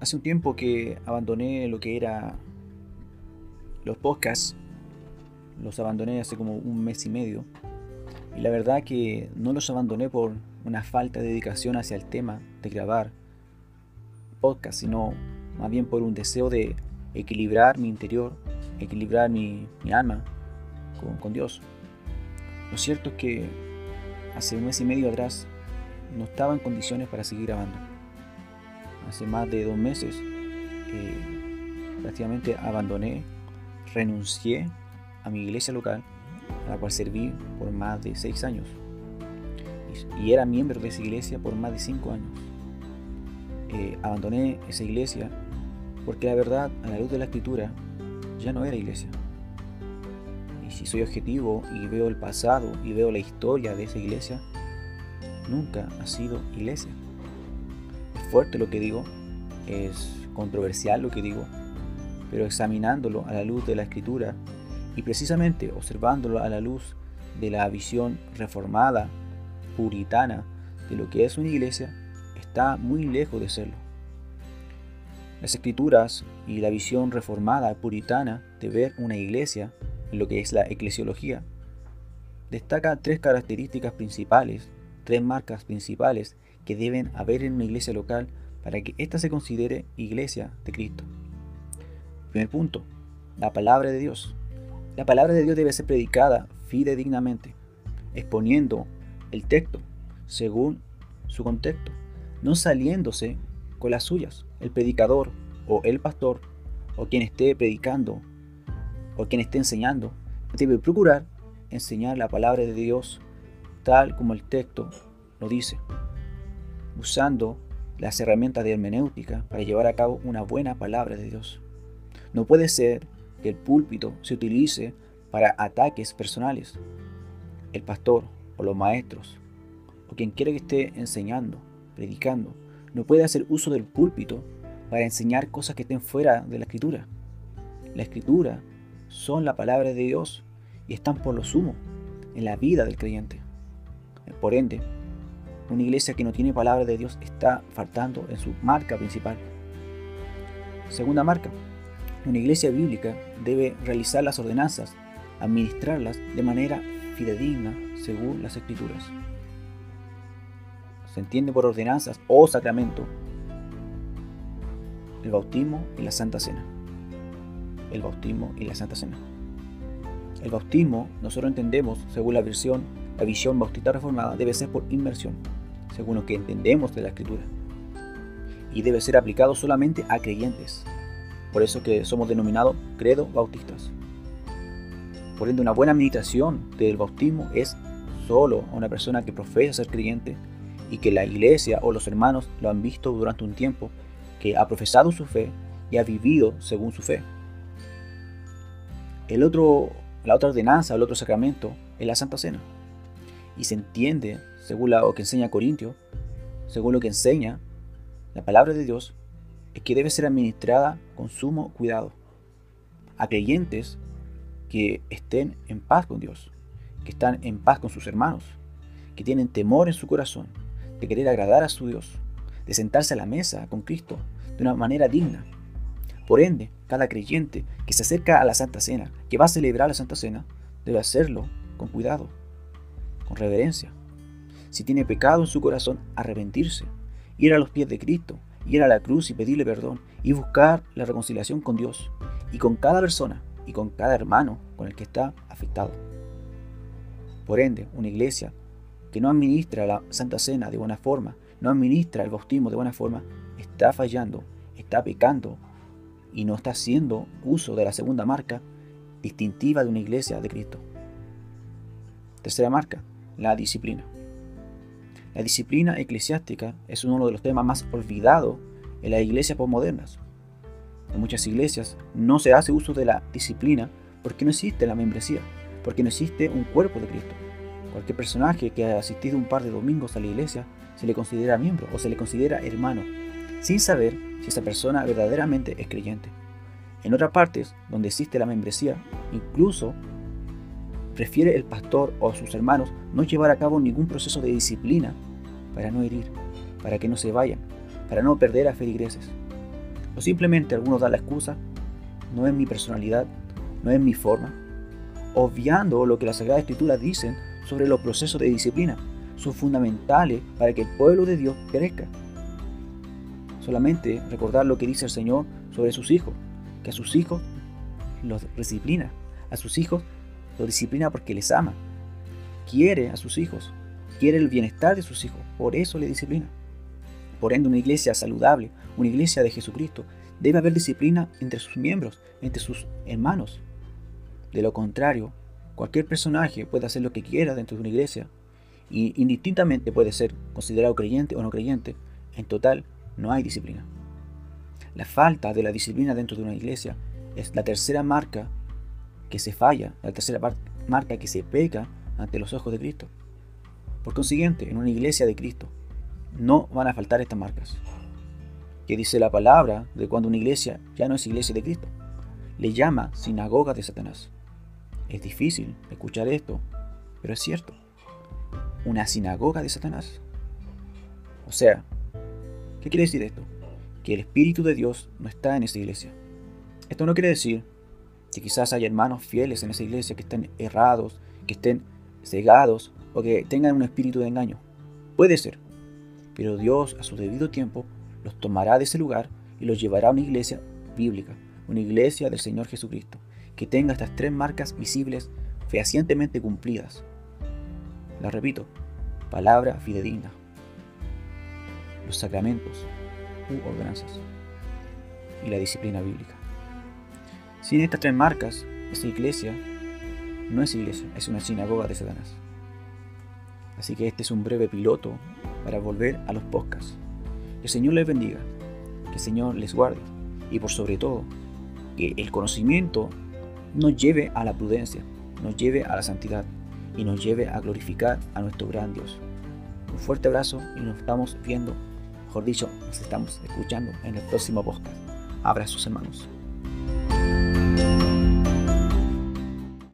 Hace un tiempo que abandoné lo que era los podcasts. Los abandoné hace como un mes y medio. Y la verdad que no los abandoné por una falta de dedicación hacia el tema de grabar podcast, sino más bien por un deseo de equilibrar mi interior, equilibrar mi, alma con, con Dios. Lo cierto es que hace un mes y medio atrás no estaba en condiciones para seguir grabando hace más de dos meses, eh, prácticamente abandoné, renuncié a mi iglesia local, a la cual serví por más de seis años. Y, era miembro de esa iglesia por más de cinco años. Eh, abandoné esa iglesia porque la verdad, a la luz de la escritura, ya no era iglesia. Y si soy objetivo y veo el pasado y veo la historia de esa iglesia, nunca ha sido iglesia fuerte lo que digo, es controversial lo que digo, pero examinándolo a la luz de la escritura y precisamente observándolo a la luz de la visión reformada, puritana, de lo que es una iglesia, está muy lejos de serlo. Las escrituras y la visión reformada, puritana, de ver una iglesia, en lo que es la eclesiología, destaca tres características principales, tres marcas principales que deben haber en una iglesia local para que ésta se considere iglesia de Cristo. Primer punto, la palabra de Dios. La palabra de Dios debe ser predicada fidedignamente, exponiendo el texto según su contexto, no saliéndose con las suyas. El predicador o el pastor o quien esté predicando o quien esté enseñando debe procurar enseñar la palabra de Dios tal como el texto lo dice usando las herramientas de hermenéutica para llevar a cabo una buena palabra de Dios. No puede ser que el púlpito se utilice para ataques personales. El pastor o los maestros o quien quiera que esté enseñando, predicando, no puede hacer uso del púlpito para enseñar cosas que estén fuera de la escritura. La escritura son la palabra de Dios y están por lo sumo en la vida del creyente. Por ende, una iglesia que no tiene palabra de Dios está faltando en su marca principal. Segunda marca. Una iglesia bíblica debe realizar las ordenanzas, administrarlas de manera fidedigna según las escrituras. Se entiende por ordenanzas o sacramento el bautismo y la santa cena. El bautismo y la santa cena. El bautismo, nosotros entendemos, según la versión, la visión bautista reformada, debe ser por inmersión según que entendemos de la escritura. Y debe ser aplicado solamente a creyentes. Por eso que somos denominados credo bautistas. Por ende, una buena meditación del bautismo es solo a una persona que profesa ser creyente y que la iglesia o los hermanos lo han visto durante un tiempo, que ha profesado su fe y ha vivido según su fe. El otro, la otra ordenanza, el otro sacramento, es la Santa Cena. Y se entiende según lo que enseña Corintio, según lo que enseña la palabra de Dios, es que debe ser administrada con sumo cuidado a creyentes que estén en paz con Dios, que están en paz con sus hermanos, que tienen temor en su corazón de querer agradar a su Dios, de sentarse a la mesa con Cristo de una manera digna. Por ende, cada creyente que se acerca a la Santa Cena, que va a celebrar la Santa Cena, debe hacerlo con cuidado, con reverencia, si tiene pecado en su corazón, arrepentirse, ir a los pies de Cristo, ir a la cruz y pedirle perdón y buscar la reconciliación con Dios y con cada persona y con cada hermano con el que está afectado. Por ende, una iglesia que no administra la Santa Cena de buena forma, no administra el bautismo de buena forma, está fallando, está pecando y no está haciendo uso de la segunda marca distintiva de una iglesia de Cristo. Tercera marca, la disciplina. La disciplina eclesiástica es uno de los temas más olvidados en las iglesias postmodernas. En muchas iglesias no se hace uso de la disciplina porque no existe la membresía, porque no existe un cuerpo de Cristo. Cualquier personaje que ha asistido un par de domingos a la iglesia se le considera miembro o se le considera hermano, sin saber si esa persona verdaderamente es creyente. En otras partes, donde existe la membresía, incluso prefiere el pastor o sus hermanos no llevar a cabo ningún proceso de disciplina para no herir, para que no se vayan, para no perder a feligreses. O simplemente algunos dan la excusa, no es mi personalidad, no es mi forma, obviando lo que las Sagradas Escrituras dicen sobre los procesos de disciplina. Son fundamentales para que el pueblo de Dios crezca. Solamente recordar lo que dice el Señor sobre sus hijos, que a sus hijos los disciplina, a sus hijos los disciplina porque les ama, quiere a sus hijos, quiere el bienestar de sus hijos, por eso le disciplina. Por ende, una iglesia saludable, una iglesia de Jesucristo, debe haber disciplina entre sus miembros, entre sus hermanos. De lo contrario, cualquier personaje puede hacer lo que quiera dentro de una iglesia y indistintamente puede ser considerado creyente o no creyente. En total, no hay disciplina. La falta de la disciplina dentro de una iglesia es la tercera marca que se falla, la tercera marca que se peca ante los ojos de Cristo. Por consiguiente, en una iglesia de Cristo no van a faltar estas marcas. Que dice la palabra de cuando una iglesia ya no es iglesia de Cristo. Le llama sinagoga de Satanás. Es difícil escuchar esto, pero es cierto. Una sinagoga de Satanás. O sea, ¿qué quiere decir esto? Que el Espíritu de Dios no está en esa iglesia. Esto no quiere decir que quizás haya hermanos fieles en esa iglesia que estén errados, que estén cegados o que tengan un espíritu de engaño. Puede ser, pero Dios a su debido tiempo los tomará de ese lugar y los llevará a una iglesia bíblica, una iglesia del Señor Jesucristo, que tenga estas tres marcas visibles fehacientemente cumplidas. La repito, palabra fidedigna, los sacramentos u ordenanzas y la disciplina bíblica. Sin estas tres marcas, esa iglesia no es iglesia, es una sinagoga de Satanás. Así que este es un breve piloto para volver a los podcasts. Que el Señor les bendiga, que el Señor les guarde y por sobre todo, que el conocimiento nos lleve a la prudencia, nos lleve a la santidad y nos lleve a glorificar a nuestro gran Dios. Un fuerte abrazo y nos estamos viendo, mejor dicho, nos estamos escuchando en el próximo podcast. Abrazos hermanos.